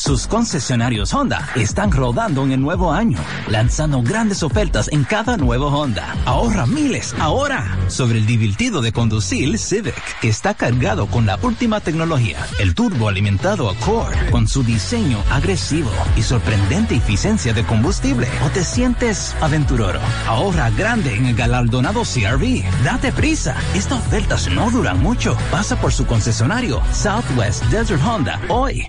[SPEAKER 8] Sus concesionarios Honda están rodando en el nuevo año, lanzando grandes ofertas en cada nuevo Honda. Ahorra miles ahora sobre el divertido de conducir Civic, que está cargado con la última tecnología, el turbo alimentado Accord, con su diseño agresivo y sorprendente eficiencia de combustible. ¿O te sientes aventurero? Ahorra grande en el galardonado CRV. Date prisa, estas ofertas no duran mucho. Pasa por su concesionario Southwest Desert Honda hoy.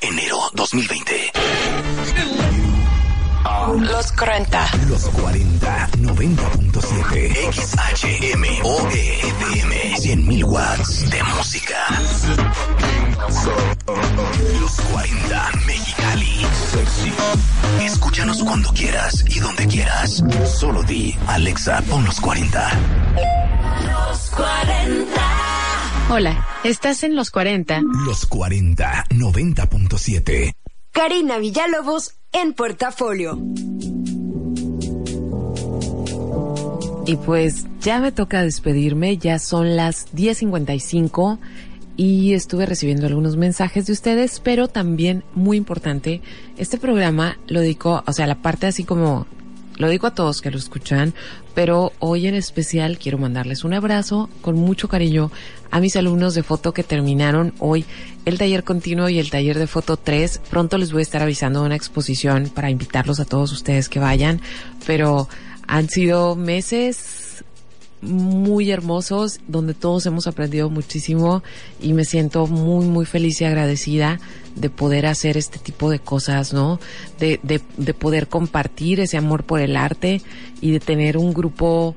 [SPEAKER 4] Enero 2020.
[SPEAKER 1] Los 40.
[SPEAKER 4] Los 40, 90.7. XHMOE FM. 100.000 watts de música. Los 40 Mexicali. Sexy. Escúchanos cuando quieras y donde quieras. Solo di, Alexa, pon los 40.
[SPEAKER 3] Los 40.
[SPEAKER 1] Hola, estás en los 40.
[SPEAKER 4] Los 40, 90.7.
[SPEAKER 3] Karina Villalobos en Portafolio.
[SPEAKER 1] Y pues ya me toca despedirme, ya son las 10.55 y estuve recibiendo algunos mensajes de ustedes, pero también muy importante, este programa lo dedico, o sea, la parte así como, lo digo a todos que lo escuchan, pero hoy en especial quiero mandarles un abrazo con mucho cariño a mis alumnos de foto que terminaron hoy el taller continuo y el taller de foto 3. Pronto les voy a estar avisando de una exposición para invitarlos a todos ustedes que vayan, pero han sido meses muy hermosos donde todos hemos aprendido muchísimo y me siento muy muy feliz y agradecida de poder hacer este tipo de cosas, ¿no? De, de, de poder compartir ese amor por el arte y de tener un grupo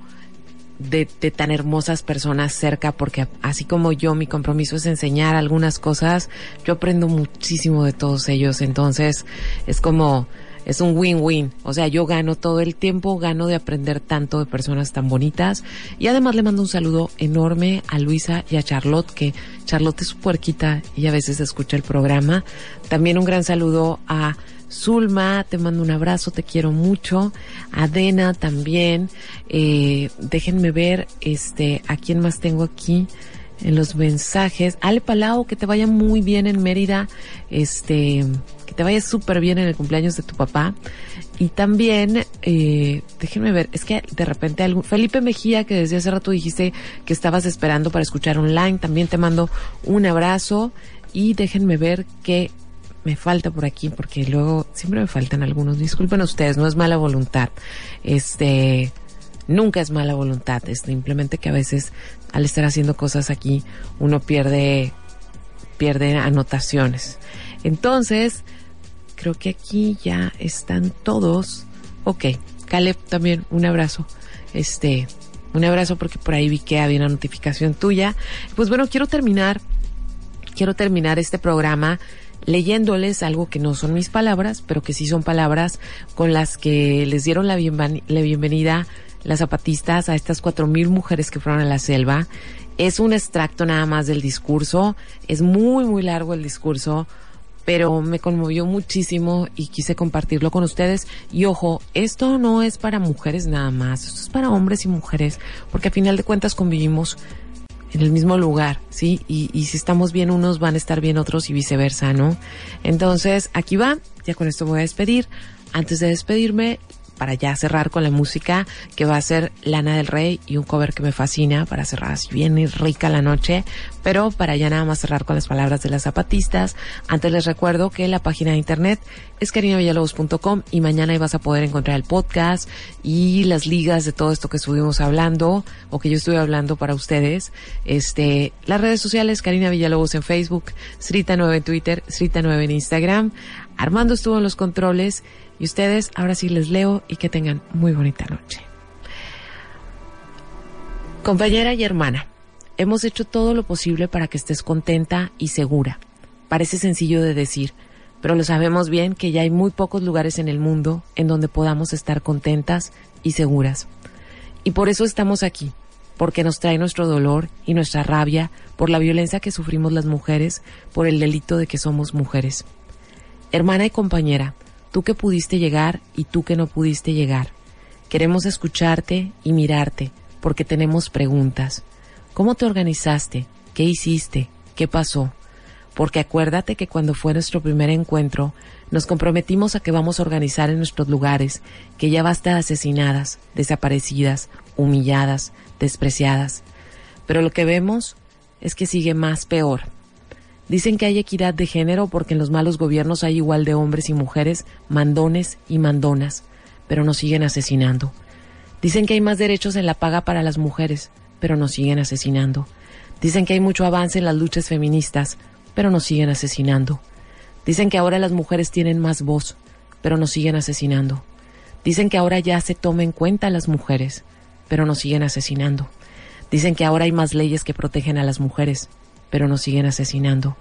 [SPEAKER 1] de, de, tan hermosas personas cerca, porque así como yo, mi compromiso es enseñar algunas cosas, yo aprendo muchísimo de todos ellos, entonces es como, es un win-win, o sea, yo gano todo el tiempo, gano de aprender tanto de personas tan bonitas, y además le mando un saludo enorme a Luisa y a Charlotte, que Charlotte es su puerquita y a veces escucha el programa, también un gran saludo a Zulma, te mando un abrazo, te quiero mucho. Adena también. Eh, déjenme ver, este, a quién más tengo aquí en los mensajes. Ale Palau, que te vaya muy bien en Mérida. Este, que te vaya súper bien en el cumpleaños de tu papá. Y también, eh, déjenme ver, es que de repente algún, Felipe Mejía, que desde hace rato dijiste que estabas esperando para escuchar online, también te mando un abrazo y déjenme ver que me falta por aquí porque luego siempre me faltan algunos. Disculpen ustedes, no es mala voluntad. Este, nunca es mala voluntad. Es simplemente que a veces al estar haciendo cosas aquí uno pierde, pierde anotaciones. Entonces, creo que aquí ya están todos. Ok, Caleb también un abrazo. Este, un abrazo porque por ahí vi que había una notificación tuya. Pues bueno, quiero terminar quiero terminar este programa leyéndoles algo que no son mis palabras, pero que sí son palabras con las que les dieron la, bienvenida las zapatistas a estas cuatro mil mujeres que fueron a la selva. Es un extracto nada más del discurso, es muy, muy largo el discurso, pero me conmovió muchísimo y quise compartirlo con ustedes. Y ojo, esto no es para mujeres nada más, esto es para hombres y mujeres, porque a final de cuentas convivimos en el mismo lugar, ¿sí? Y, y si estamos bien unos van a estar bien otros y viceversa, ¿no? Entonces, aquí va, ya con esto voy a despedir. Antes de despedirme, para ya cerrar con la música que va a ser Lana del Rey y un cover que me fascina para cerrar así bien rica la noche. Pero para ya nada más cerrar con las palabras de las zapatistas, antes les recuerdo que la página de internet es carinavillalobos.com y mañana ahí vas a poder encontrar el podcast y las ligas de todo esto que estuvimos hablando o que yo estuve hablando para ustedes. Este, las redes sociales, Karina Villalobos en Facebook, Srita9 en Twitter, Srita9 en Instagram. Armando estuvo en los controles y ustedes, ahora sí les leo y que tengan muy bonita noche. Compañera y hermana, hemos hecho todo lo posible para que estés contenta y segura. Parece sencillo de decir, pero lo sabemos bien que ya hay muy pocos lugares en el mundo en donde podamos estar contentas y seguras. Y por eso estamos aquí, porque nos trae nuestro dolor y nuestra rabia por la violencia que sufrimos las mujeres por el delito de que somos mujeres. Hermana y compañera, tú que pudiste llegar y tú que no pudiste llegar. Queremos escucharte y mirarte porque tenemos preguntas. ¿Cómo te organizaste? ¿Qué hiciste? ¿Qué pasó? Porque acuérdate que cuando fue nuestro primer encuentro, nos comprometimos a que vamos a organizar en nuestros lugares, que ya basta asesinadas, desaparecidas, humilladas, despreciadas. Pero lo que vemos es que sigue más peor. Dicen que hay equidad de género porque en los malos gobiernos hay igual de hombres y mujeres, mandones y mandonas, pero nos siguen asesinando. Dicen que hay más derechos en la paga para las mujeres, pero nos siguen asesinando. Dicen que hay mucho avance en las luchas feministas, pero nos siguen asesinando. Dicen que ahora las mujeres tienen más voz, pero nos siguen asesinando. Dicen que ahora ya se toma en cuenta a las mujeres, pero nos siguen asesinando. Dicen que ahora hay más leyes que protegen a las mujeres, pero nos siguen asesinando.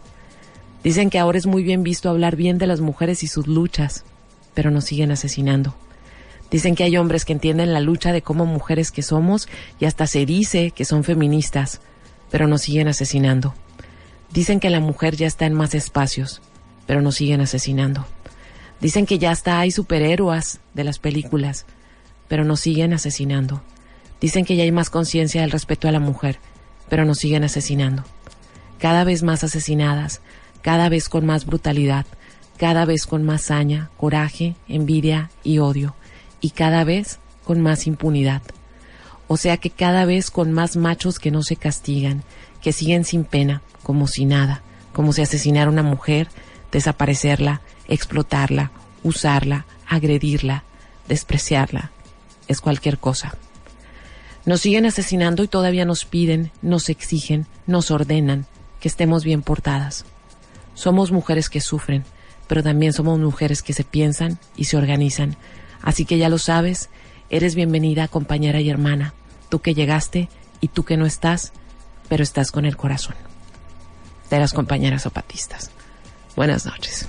[SPEAKER 1] Dicen que ahora es muy bien visto hablar bien de las mujeres y sus luchas, pero nos siguen asesinando. Dicen que hay hombres que entienden la lucha de cómo mujeres que somos y hasta se dice que son feministas, pero nos siguen asesinando. Dicen que la mujer ya está en más espacios, pero nos siguen asesinando. Dicen que ya hasta hay superhéroes de las películas, pero nos siguen asesinando. Dicen que ya hay más conciencia del respeto a la mujer, pero nos siguen asesinando cada vez más asesinadas, cada vez con más brutalidad, cada vez con más saña, coraje, envidia y odio, y cada vez con más impunidad. O sea que cada vez con más machos que no se castigan, que siguen sin pena, como si nada, como si asesinara a una mujer, desaparecerla, explotarla, usarla, agredirla, despreciarla, es cualquier cosa. Nos siguen asesinando y todavía nos piden, nos exigen, nos ordenan, que estemos bien portadas. Somos mujeres que sufren, pero también somos mujeres que se piensan y se organizan. Así que ya lo sabes, eres bienvenida compañera y hermana, tú que llegaste y tú que no estás, pero estás con el corazón. De las compañeras zapatistas. Buenas noches.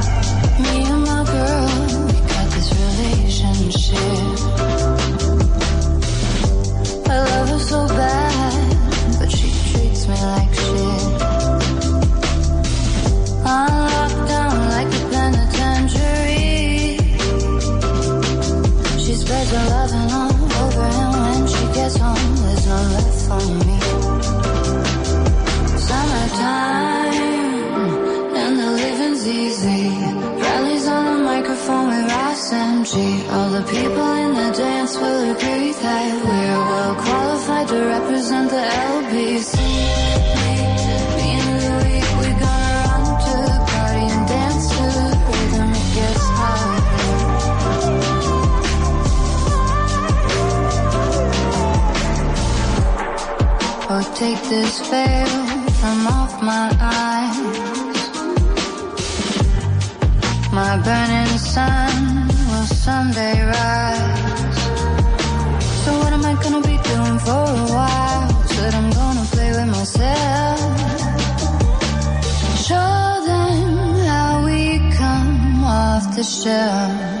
[SPEAKER 9] the people in the dance will agree that we're well qualified to represent the LBC. Me, we gotta run to the party and dance to the rhythm. It gets. Oh, take this veil from off my eyes. My burning sun someday rise. So what am I gonna be doing for a while? Said I'm gonna play with myself. Show them how we come off the shelf.